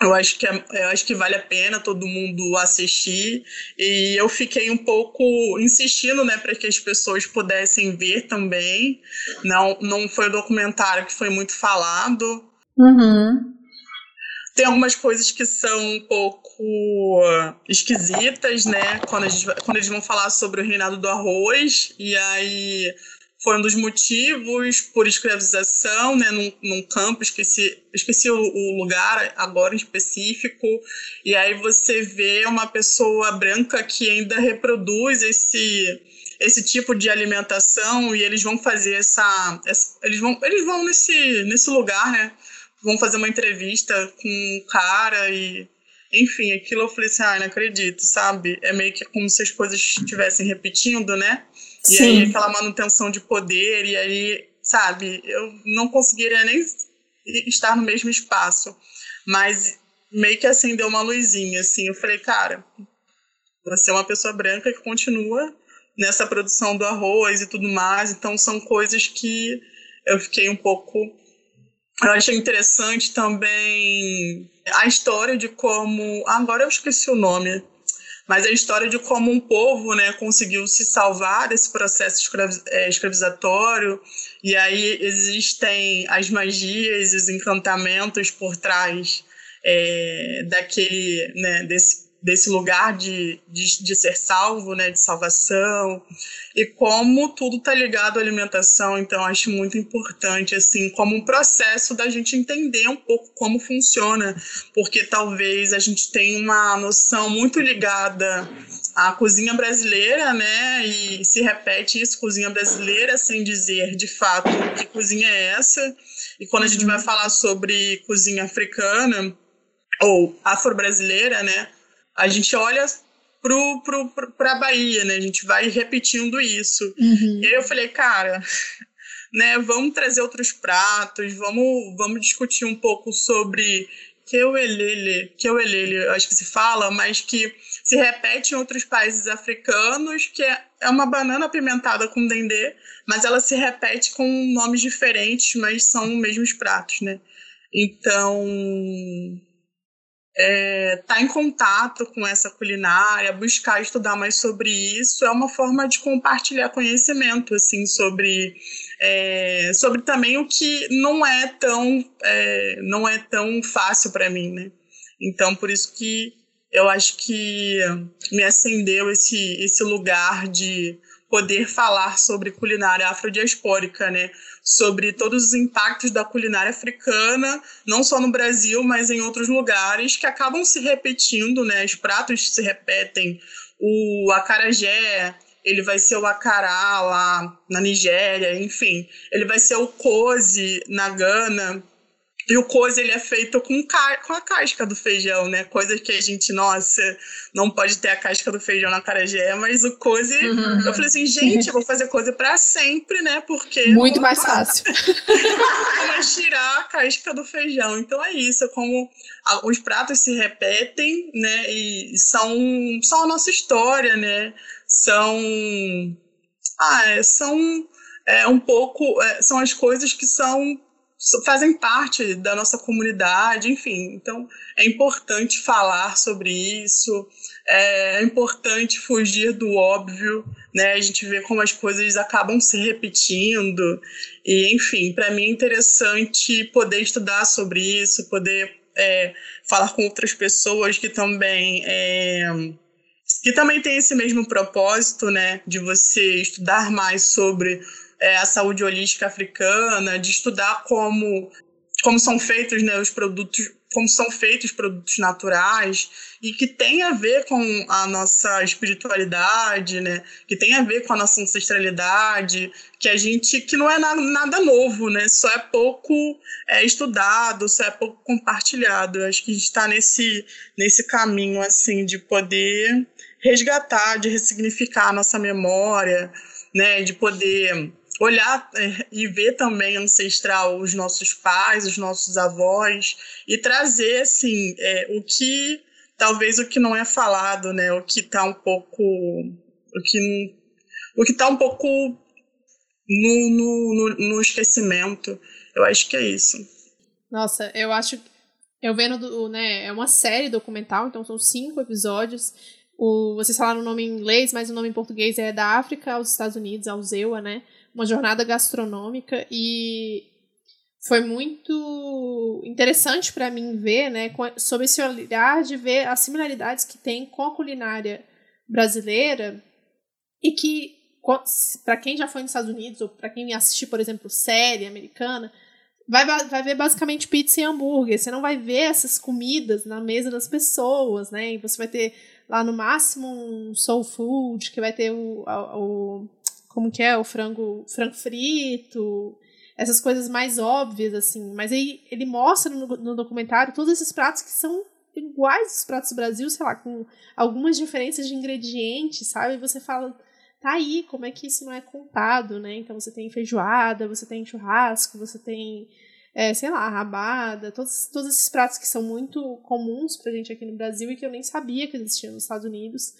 Eu acho, que é, eu acho que vale a pena todo mundo assistir. E eu fiquei um pouco insistindo, né, para que as pessoas pudessem ver também. Não, não foi um documentário que foi muito falado. Uhum. Tem algumas coisas que são um pouco esquisitas, né? Quando, gente, quando eles vão falar sobre o reinado do arroz. E aí foi um dos motivos por escravização, né, num, num campo, esqueci, esqueci o, o, lugar agora em específico, e aí você vê uma pessoa branca que ainda reproduz esse esse tipo de alimentação e eles vão fazer essa, essa eles vão eles vão nesse nesse lugar, né, vão fazer uma entrevista com um cara e enfim, aquilo eu falei assim, ah, não acredito, sabe? É meio que como se as coisas estivessem repetindo, né? E Sim. aí aquela manutenção de poder, e aí, sabe, eu não conseguiria nem estar no mesmo espaço. Mas meio que acendeu uma luzinha, assim. Eu falei, cara, você é uma pessoa branca que continua nessa produção do arroz e tudo mais, então são coisas que eu fiquei um pouco. Eu achei interessante também a história de como. Agora eu esqueci o nome mas a história de como um povo né, conseguiu se salvar desse processo é, escravizatório, e aí existem as magias, os encantamentos por trás é, daquele, né, desse desse lugar de, de, de, ser salvo, né, de salvação, e como tudo está ligado à alimentação, então acho muito importante, assim, como um processo da gente entender um pouco como funciona, porque talvez a gente tenha uma noção muito ligada à cozinha brasileira, né, e se repete isso, cozinha brasileira, sem dizer de fato que cozinha é essa, e quando a gente vai falar sobre cozinha africana, ou afro-brasileira, né, a gente olha pro, pro, pro, pra Bahia, né? A gente vai repetindo isso. Uhum. E aí eu falei, cara, (laughs) né, vamos trazer outros pratos, vamos, vamos discutir um pouco sobre Keuelele, Keuelele, acho que se fala, mas que se repete em outros países africanos, que é, é uma banana apimentada com dendê, mas ela se repete com nomes diferentes, mas são os mesmos pratos, né? Então, é, tá em contato com essa culinária, buscar estudar mais sobre isso, é uma forma de compartilhar conhecimento, assim, sobre, é, sobre também o que não é tão, é, não é tão fácil para mim, né? Então, por isso que eu acho que me acendeu esse, esse lugar de poder falar sobre culinária afrodiaspórica, né? sobre todos os impactos da culinária africana, não só no Brasil, mas em outros lugares, que acabam se repetindo, né? Os pratos se repetem. O acarajé, ele vai ser o acará lá na Nigéria, enfim. Ele vai ser o coze na Gana. E o coze ele é feito com, com a casca do feijão, né? Coisa que a gente, nossa, não pode ter a casca do feijão na carajé, mas o coze, uhum. eu falei assim, gente, eu vou fazer coze para sempre, né? Porque muito mais fácil. (laughs) Mas tirar a casca do feijão. Então é isso, é como os pratos se repetem, né? E são são a nossa história, né? São ah, é, são é, um pouco é, são as coisas que são fazem parte da nossa comunidade, enfim. Então, é importante falar sobre isso, é importante fugir do óbvio, né? A gente vê como as coisas acabam se repetindo, e, enfim, para mim é interessante poder estudar sobre isso, poder é, falar com outras pessoas que também. É, que também tem esse mesmo propósito, né, de você estudar mais sobre é, a saúde holística africana, de estudar como, como são feitos né, os produtos, como são feitos produtos naturais e que tem a ver com a nossa espiritualidade, né? Que tem a ver com a nossa ancestralidade, que a gente que não é nada, nada novo, né? Só é pouco é, estudado, só é pouco compartilhado. Eu acho que a gente está nesse nesse caminho assim de poder resgatar, de ressignificar a nossa memória, né, de poder olhar é, e ver também ancestral os nossos pais, os nossos avós e trazer assim é, o que talvez o que não é falado, né, o que está um pouco o que o que está um pouco no, no, no, esquecimento. Eu acho que é isso. Nossa, eu acho eu vendo, né, é uma série documental, então são cinco episódios. O, vocês falaram o nome em inglês, mas o nome em português é da África aos Estados Unidos, ao ZEUA, né? Uma jornada gastronômica e foi muito interessante para mim ver, né, sob esse olhar de ver as similaridades que tem com a culinária brasileira e que para quem já foi nos Estados Unidos ou para quem assistir, por exemplo, série americana, vai, vai ver basicamente pizza e hambúrguer. Você não vai ver essas comidas na mesa das pessoas, né? E você vai ter lá no máximo um soul food, que vai ter o, o como que é, o frango, frango frito, essas coisas mais óbvias, assim. Mas aí ele mostra no, no documentário todos esses pratos que são iguais aos pratos do Brasil, sei lá, com algumas diferenças de ingredientes, sabe? E você fala, tá aí, como é que isso não é contado, né? Então você tem feijoada, você tem churrasco, você tem, é, sei lá, rabada, todos, todos esses pratos que são muito comuns pra gente aqui no Brasil e que eu nem sabia que existiam nos Estados Unidos.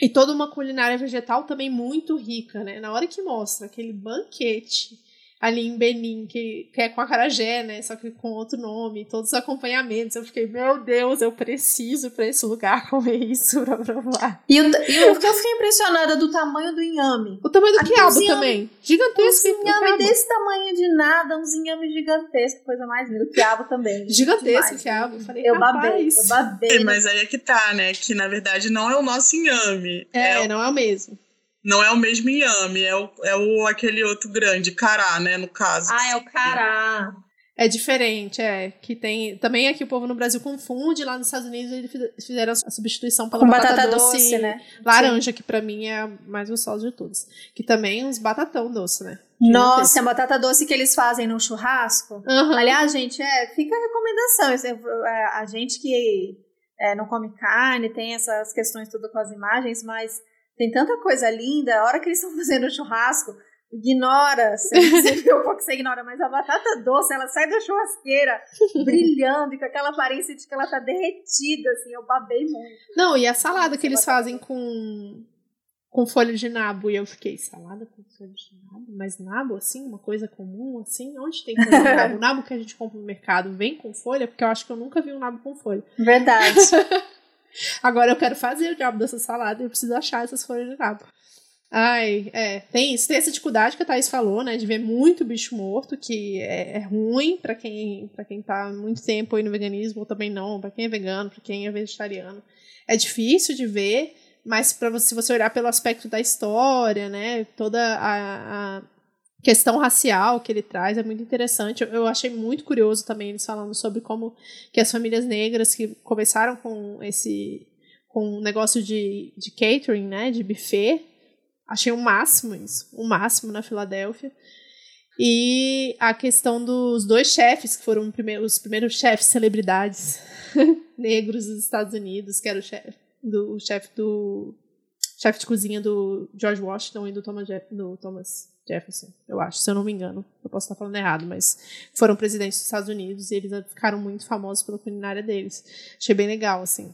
E toda uma culinária vegetal também muito rica, né? Na hora que mostra aquele banquete ali em Benin, que, que é com a Carajé, né? Só que com outro nome, todos os acompanhamentos. Eu fiquei, meu Deus, eu preciso para esse lugar (laughs) comer isso pra provar. E, o, e eu fiquei impressionada do tamanho do inhame. O tamanho do Aqui quiabo inhame, também. Gigantesco. Um inhame desse tamanho de nada, uns inhame gigantesco, coisa mais linda. O quiabo também. Gigantesco o quiabo. Falei, eu babei, eu babei. É, mas aí é que tá, né? Que na verdade não é o nosso inhame. É, é não é o mesmo. Não é o mesmo inhame, é o, é o aquele outro grande, cará, né, no caso. Ah, é o cará. É diferente, é. Que tem. Também aqui o povo no Brasil confunde, lá nos Estados Unidos eles fizeram a substituição pela Com batata, batata doce, doce, né? Laranja, Sim. que para mim é a mais gostosa de todos. Que também uns batatão doce, né? Nossa, a batata doce que eles fazem no churrasco. Uhum. Aliás, gente, é, fica a recomendação. É, a gente que é, não come carne, tem essas questões tudo com as imagens, mas tem tanta coisa linda. A hora que eles estão (laughs) fazendo o churrasco, ignora, você, você viu um pouco que você ignora, mas a batata doce, ela sai da churrasqueira brilhando e com aquela aparência de que ela tá derretida, assim, eu babei muito. Não, e a salada que eles fazem com com folha de nabo, e eu fiquei, salada com folha de nabo? Mas nabo, assim, uma coisa comum, assim? Onde tem folha de nabo? O (laughs) nabo que a gente compra no mercado vem com folha? Porque eu acho que eu nunca vi um nabo com folha. Verdade. (laughs) Agora eu quero fazer o diabo dessa salada e eu preciso achar essas folhas de nabo. Ai, é, tem isso. Tem essa dificuldade que a Thaís falou, né? De ver muito bicho morto, que é, é ruim para quem para quem tá muito tempo aí no veganismo, ou também não, para quem é vegano, para quem é vegetariano. É difícil de ver, mas para você, se você olhar pelo aspecto da história, né? Toda a, a questão racial que ele traz é muito interessante. Eu achei muito curioso também eles falando sobre como que as famílias negras que começaram com esse com um negócio de, de catering, né, de buffet, achei o máximo isso, o máximo na Filadélfia. E a questão dos dois chefes, que foram os primeiros chefes celebridades (laughs) negros dos Estados Unidos, que era o chefe do chefe do chefe de cozinha do George Washington e do Thomas, do Thomas Jefferson, eu acho, se eu não me engano. Eu posso estar falando errado, mas foram presidentes dos Estados Unidos e eles ficaram muito famosos pela culinária deles. Achei bem legal, assim.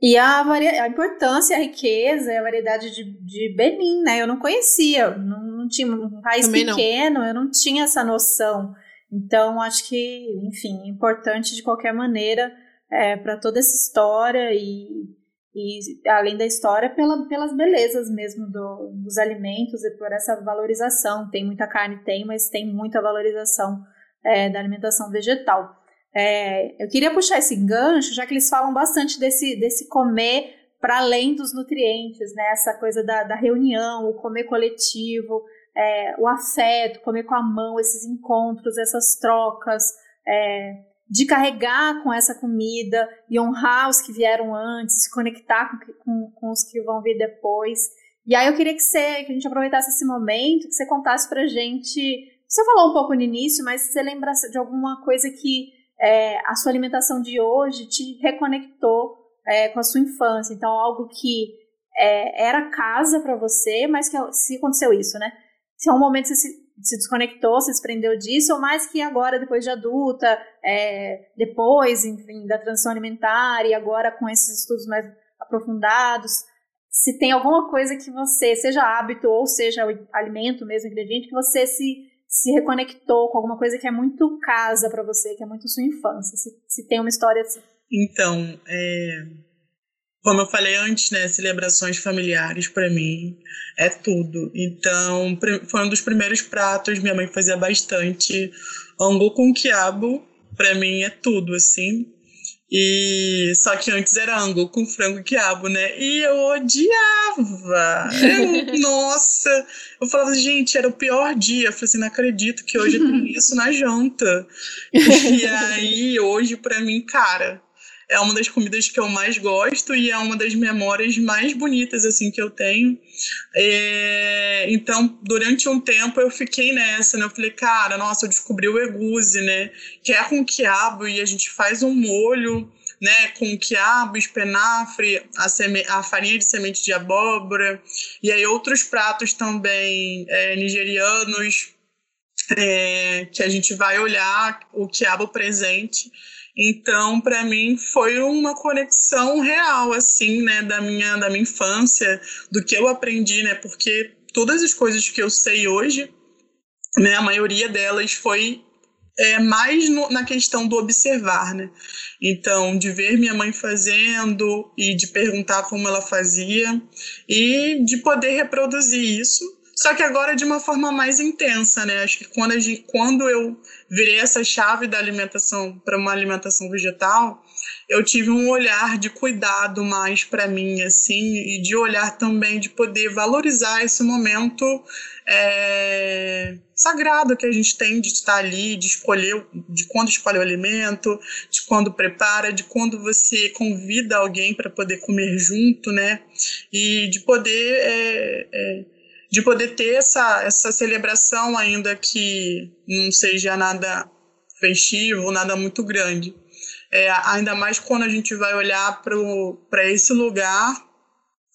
E a, a importância, a riqueza e a variedade de, de Benin, né? Eu não conhecia, não, não tinha um país Também pequeno, não. eu não tinha essa noção. Então, acho que, enfim, importante de qualquer maneira é, para toda essa história e e além da história pela, pelas belezas mesmo do, dos alimentos e por essa valorização. Tem muita carne tem mas tem muita valorização é, da alimentação vegetal. É, eu queria puxar esse gancho já que eles falam bastante desse desse comer para além dos nutrientes né? Essa coisa da, da reunião o comer coletivo é, o afeto comer com a mão esses encontros essas trocas é, de carregar com essa comida e honrar os que vieram antes, se conectar com, com, com, os que vão vir depois. E aí eu queria que, você, que a gente aproveitasse esse momento, que você contasse pra gente. Você falou um pouco no início, mas você lembra de alguma coisa que é, a sua alimentação de hoje te reconectou é, com a sua infância. Então, algo que é, era casa para você, mas que se aconteceu isso, né? Se é um momento você se, se desconectou, se desprendeu disso, ou mais que agora, depois de adulta, é, depois, enfim, da transição alimentar e agora com esses estudos mais aprofundados, se tem alguma coisa que você, seja hábito ou seja alimento mesmo, ingrediente, que você se, se reconectou com alguma coisa que é muito casa para você, que é muito sua infância, se, se tem uma história assim. Então, é, como eu falei antes, né, celebrações familiares para mim é tudo. Então, foi um dos primeiros pratos, minha mãe fazia bastante angu com quiabo, para mim é tudo assim. E só que antes era angu com frango e quiabo, né? E eu odiava. Eu, (laughs) nossa, eu falava, gente, era o pior dia. Eu falei assim, não acredito que hoje tem (laughs) isso na janta. E aí, hoje, para mim, cara, é uma das comidas que eu mais gosto e é uma das memórias mais bonitas assim que eu tenho. É, então, durante um tempo eu fiquei nessa, né? Eu falei, cara, nossa, eu descobri o egusi, né? Que é com quiabo e a gente faz um molho, né? Com quiabo, espinafre, a, seme a farinha de semente de abóbora e aí outros pratos também é, nigerianos é, que a gente vai olhar o quiabo presente então, para mim foi uma conexão real assim, né, da minha da minha infância, do que eu aprendi, né? Porque todas as coisas que eu sei hoje, né, a maioria delas foi é, mais no, na questão do observar, né? Então, de ver minha mãe fazendo e de perguntar como ela fazia e de poder reproduzir isso só que agora de uma forma mais intensa, né? Acho que quando, gente, quando eu virei essa chave da alimentação para uma alimentação vegetal, eu tive um olhar de cuidado mais para mim, assim, e de olhar também de poder valorizar esse momento é, sagrado que a gente tem de estar ali, de escolher, de quando escolhe o alimento, de quando prepara, de quando você convida alguém para poder comer junto, né? E de poder é, é, de poder ter essa, essa celebração, ainda que não seja nada festivo, nada muito grande. É, ainda mais quando a gente vai olhar para esse lugar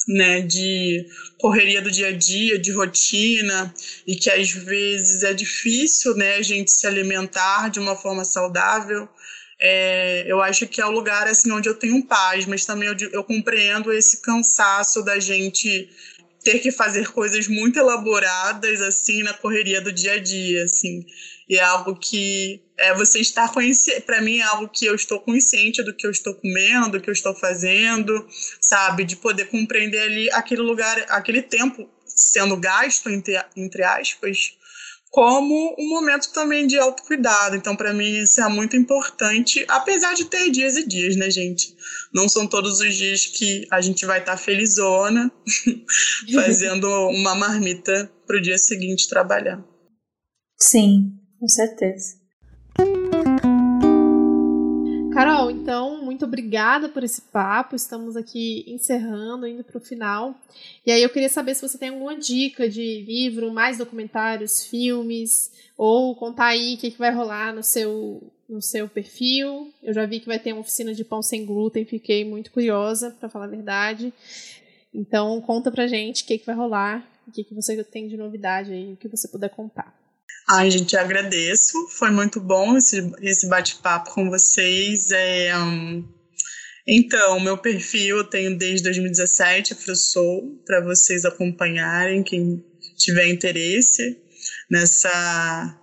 né, de correria do dia a dia, de rotina, e que às vezes é difícil né, a gente se alimentar de uma forma saudável. É, eu acho que é o lugar assim onde eu tenho paz, mas também eu, eu compreendo esse cansaço da gente ter que fazer coisas muito elaboradas assim na correria do dia a dia, assim. E é algo que é você estar consciente, para mim é algo que eu estou consciente do que eu estou comendo, do que eu estou fazendo, sabe, de poder compreender ali aquele lugar, aquele tempo sendo gasto entre, entre aspas, como um momento também de autocuidado. Então, para mim, isso é muito importante, apesar de ter dias e dias, né, gente? Não são todos os dias que a gente vai estar tá felizona (laughs) fazendo uma marmita para o dia seguinte trabalhar. Sim, com certeza. Carol, então, muito obrigada por esse papo. Estamos aqui encerrando, indo para o final. E aí eu queria saber se você tem alguma dica de livro, mais documentários, filmes, ou contar aí o que, que vai rolar no seu, no seu perfil. Eu já vi que vai ter uma oficina de pão sem glúten, fiquei muito curiosa, para falar a verdade. Então, conta pra gente o que, que vai rolar, o que, que você tem de novidade aí, o que você puder contar. Ai, gente, agradeço. Foi muito bom esse, esse bate-papo com vocês. É, um, então, meu perfil eu tenho desde 2017, Afrosou, para vocês acompanharem, quem tiver interesse nessa,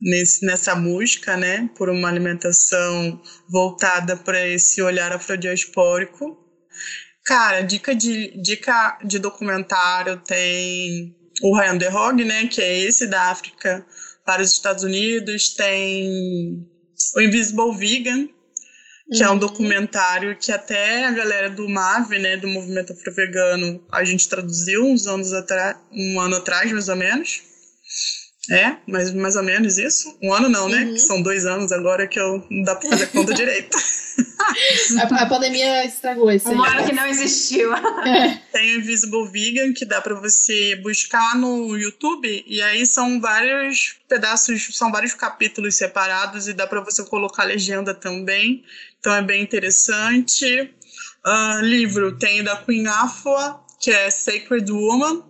nesse, nessa música, né, por uma alimentação voltada para esse olhar afrodiaspórico. Cara, dica de, dica de documentário tem o Ryan de Hog, né, que é esse da África para os Estados Unidos, tem o Invisible Vegan, que uhum. é um uhum. documentário que até a galera do MAVE, né, do Movimento Afro-Vegano, a gente traduziu uns anos atrás, um ano atrás, mais ou menos. É, mais, mais ou menos isso. Um ano não, né? Uhum. são dois anos agora que eu não dá pra fazer conta (laughs) direito. A, a, pandemia estragou isso. Um ano que não existiu. É. Tem o Invisible Vegan, que dá para você buscar no YouTube, e aí são vários pedaços, são vários capítulos separados, e dá para você colocar legenda também. Então é bem interessante. Uh, livro tem da Queen Afua, que é Sacred Woman,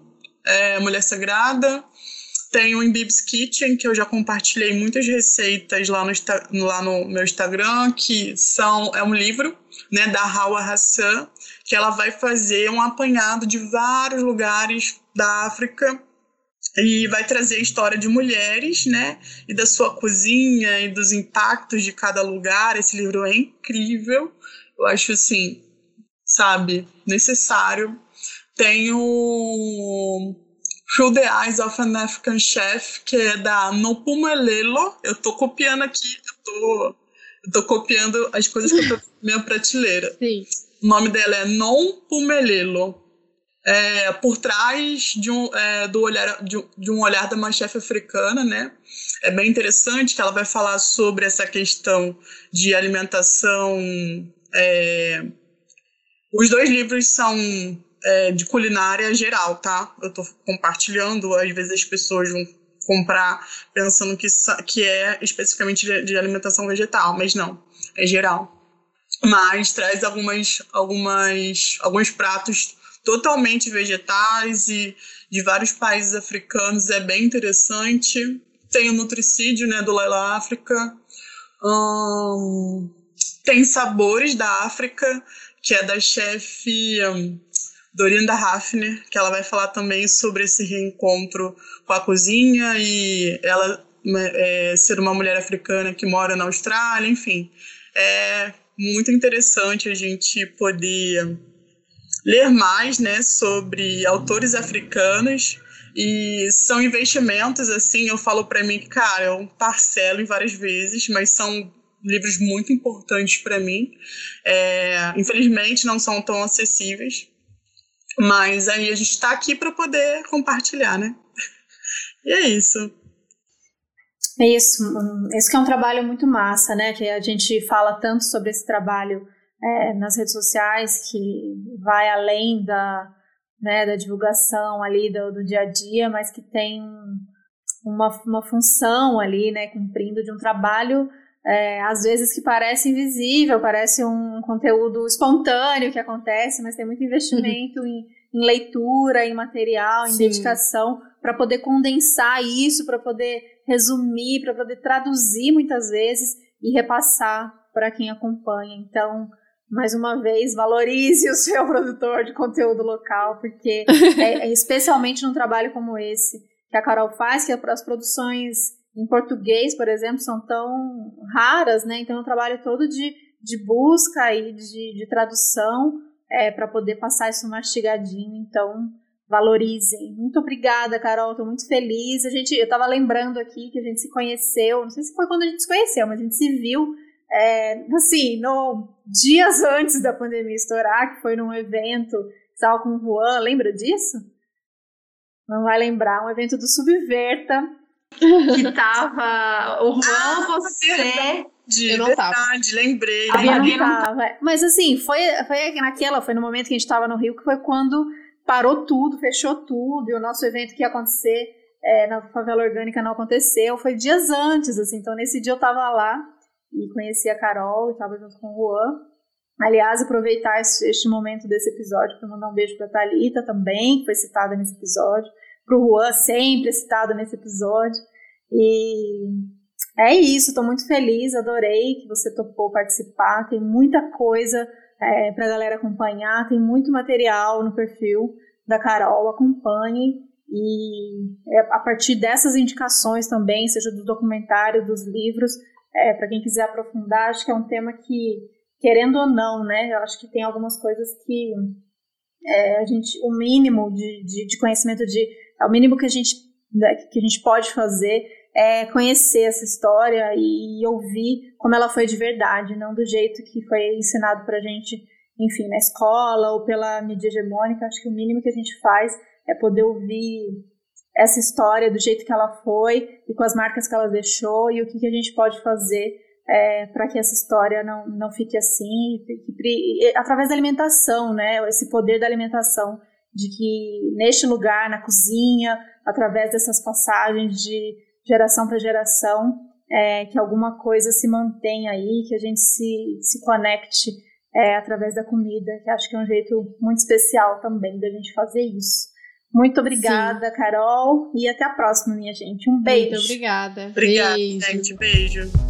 é, Mulher Sagrada. Tem o Imbib's Kitchen, que eu já compartilhei muitas receitas lá no, lá no meu Instagram, que são, é um livro né, da Hawa Hassan, que ela vai fazer um apanhado de vários lugares da África e vai trazer a história de mulheres, né, e da sua cozinha e dos impactos de cada lugar. Esse livro é incrível. Eu acho assim, sabe, necessário. Tem o Through the Eyes of an African Chef, que é da Nopumelelo. Eu tô copiando aqui, eu tô, eu tô copiando as coisas que eu tô na minha prateleira. (laughs) Sim. O nome dela é Non Pumelelo. É, por trás de um, é, do olhar, de, de, um olhar da uma chefe africana, né? É bem interessante que ela vai falar sobre essa questão de alimentação. É, os dois livros são é, de culinária geral, tá? Eu tô compartilhando, às vezes as pessoas vão comprar pensando que, que é especificamente de, de alimentação vegetal, mas não, é geral. Mas traz algumas, algumas, alguns pratos totalmente vegetais e de vários países africanos, é bem interessante. Tem o Nutricídio, né, do Laila África. Hum, tem Sabores da África, que é da chefe Dorinda Hafner, que ela vai falar também sobre esse reencontro com a cozinha e ela né, é, ser uma mulher africana que mora na Austrália, enfim. É muito interessante a gente poder ler mais né, sobre autores africanos e são investimentos, assim, eu falo para mim que, cara, eu parcelo em várias vezes, mas são livros muito importantes para mim. É, infelizmente não são tão acessíveis, mas aí a gente está aqui para poder compartilhar, né? (laughs) E é isso. É isso. Esse que é um trabalho muito massa, né? Que a gente fala tanto sobre esse trabalho é, nas redes sociais, que vai além da, né, da divulgação ali do, do dia a dia, mas que tem uma, uma função ali, né? Cumprindo de um trabalho é, às vezes que parece invisível, parece um conteúdo espontâneo que acontece, mas tem muito investimento em, em, leitura, em material, em Sim. dedicação, para poder condensar isso, para poder resumir, para poder traduzir muitas vezes e repassar para quem acompanha. Então, mais uma vez, valorize o seu (laughs) produtor de conteúdo local, porque (laughs) é, é especialmente num trabalho como esse que a Carol faz, que é para as produções em português, por exemplo, são tão raras, né? Então, é um trabalho todo de, de busca e de, de tradução é, para poder passar isso mastigadinho. Então, valorizem. Muito obrigada, Carol. Estou muito feliz. A gente, eu estava lembrando aqui que a gente se conheceu. Não sei se foi quando a gente se conheceu, mas a gente se viu é, assim, no dias antes da pandemia estourar, que foi num evento, estava com o Juan, lembra disso? Não vai lembrar, um evento do Subverta, (laughs) que tava o Juan, ah, você. De, eu não verdade, tava. lembrei. lembrei. Não tava. Mas assim, foi, foi naquela, foi no momento que a gente tava no Rio, que foi quando parou tudo, fechou tudo, e o nosso evento que ia acontecer é, na favela orgânica não aconteceu. Foi dias antes, assim, então nesse dia eu tava lá e conheci a Carol, estava junto com o Juan. Aliás, aproveitar este, este momento desse episódio para mandar um beijo para Talita também, que foi citada nesse episódio para o Juan, sempre citado nesse episódio. E é isso, estou muito feliz, adorei que você topou participar. Tem muita coisa é, para a galera acompanhar, tem muito material no perfil da Carol, acompanhe. E é, a partir dessas indicações também, seja do documentário, dos livros, é, para quem quiser aprofundar, acho que é um tema que, querendo ou não, né, eu acho que tem algumas coisas que é, a gente, o mínimo de, de, de conhecimento de é o mínimo que a gente, né, que a gente pode fazer é conhecer essa história e ouvir como ela foi de verdade, não do jeito que foi ensinado pra gente, enfim, na escola ou pela mídia hegemônica. Acho que o mínimo que a gente faz é poder ouvir essa história do jeito que ela foi e com as marcas que ela deixou e o que, que a gente pode fazer é, para que essa história não, não fique assim, através da alimentação, né? Esse poder da alimentação de que neste lugar, na cozinha, através dessas passagens de geração para geração, é, que alguma coisa se mantenha aí, que a gente se, se conecte é, através da comida, que acho que é um jeito muito especial também da gente fazer isso. Muito obrigada, Sim. Carol, e até a próxima, minha gente. Um beijo. Muito obrigada. Obrigada, beijo. gente. Beijo.